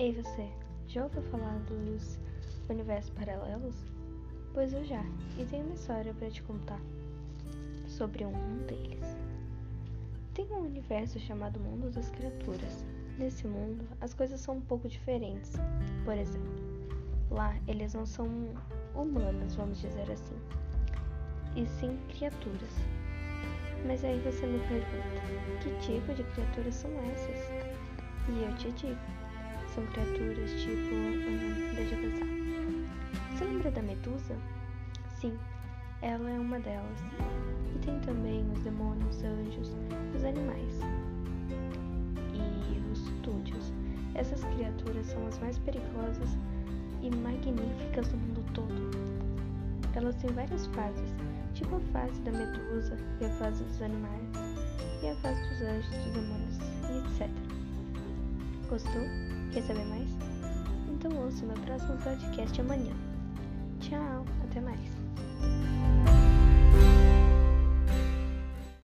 Ei você, já ouviu falar dos universos paralelos? Pois eu já, e tenho uma história para te contar sobre um deles. Tem um universo chamado Mundo das Criaturas. Nesse mundo, as coisas são um pouco diferentes. Por exemplo, lá eles não são humanos, vamos dizer assim, e sim criaturas. Mas aí você me pergunta: que tipo de criaturas são essas? E eu te digo: são criaturas tipo. Hum, deixa eu pensar. Você lembra da Medusa? Sim, ela é uma delas. E tem também os demônios, anjos, os animais e os túdios. Essas criaturas são as mais perigosas e magníficas do mundo todo. Elas têm várias fases tipo a fase da medusa e a fase dos animais, e a fase dos anjos, dos demônios e etc. Gostou? Quer saber mais? Então ouça meu próximo podcast amanhã. Tchau, até mais.